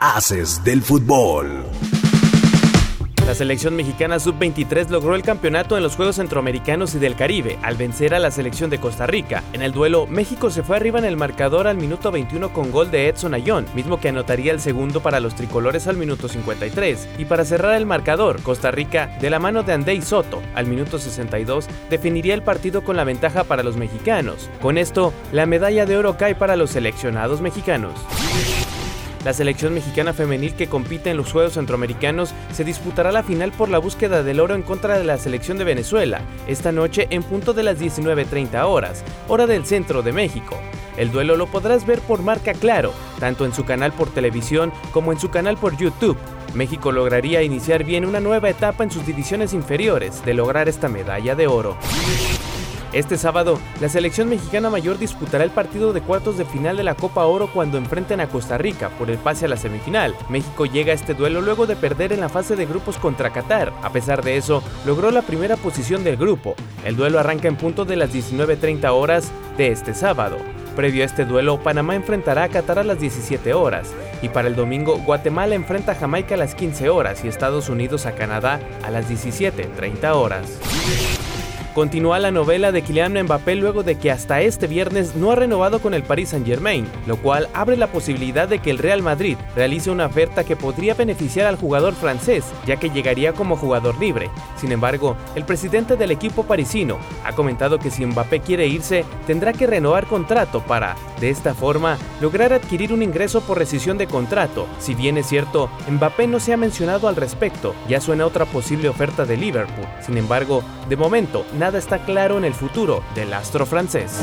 Haces del fútbol. La selección mexicana sub-23 logró el campeonato en los Juegos Centroamericanos y del Caribe al vencer a la selección de Costa Rica. En el duelo, México se fue arriba en el marcador al minuto 21 con gol de Edson Ayón, mismo que anotaría el segundo para los tricolores al minuto 53. Y para cerrar el marcador, Costa Rica, de la mano de Andei Soto, al minuto 62, definiría el partido con la ventaja para los mexicanos. Con esto, la medalla de oro cae para los seleccionados mexicanos. La selección mexicana femenil que compite en los Juegos Centroamericanos se disputará la final por la búsqueda del oro en contra de la selección de Venezuela, esta noche en punto de las 19.30 horas, hora del centro de México. El duelo lo podrás ver por marca Claro, tanto en su canal por televisión como en su canal por YouTube. México lograría iniciar bien una nueva etapa en sus divisiones inferiores de lograr esta medalla de oro. Este sábado, la selección mexicana mayor disputará el partido de cuartos de final de la Copa Oro cuando enfrenten a Costa Rica por el pase a la semifinal. México llega a este duelo luego de perder en la fase de grupos contra Qatar. A pesar de eso, logró la primera posición del grupo. El duelo arranca en punto de las 19.30 horas de este sábado. Previo a este duelo, Panamá enfrentará a Qatar a las 17 horas y para el domingo Guatemala enfrenta a Jamaica a las 15 horas y Estados Unidos a Canadá a las 17.30 horas. Continúa la novela de Kylian Mbappé luego de que hasta este viernes no ha renovado con el Paris Saint-Germain, lo cual abre la posibilidad de que el Real Madrid realice una oferta que podría beneficiar al jugador francés, ya que llegaría como jugador libre. Sin embargo, el presidente del equipo parisino ha comentado que si Mbappé quiere irse, tendrá que renovar contrato para, de esta forma, lograr adquirir un ingreso por rescisión de contrato. Si bien es cierto, Mbappé no se ha mencionado al respecto, ya suena otra posible oferta de Liverpool. Sin embargo, de momento, nada está claro en el futuro del astro francés.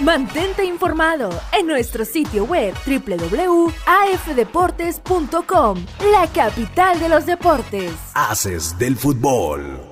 Mantente informado en nuestro sitio web www.afdeportes.com, la capital de los deportes. Haces del fútbol.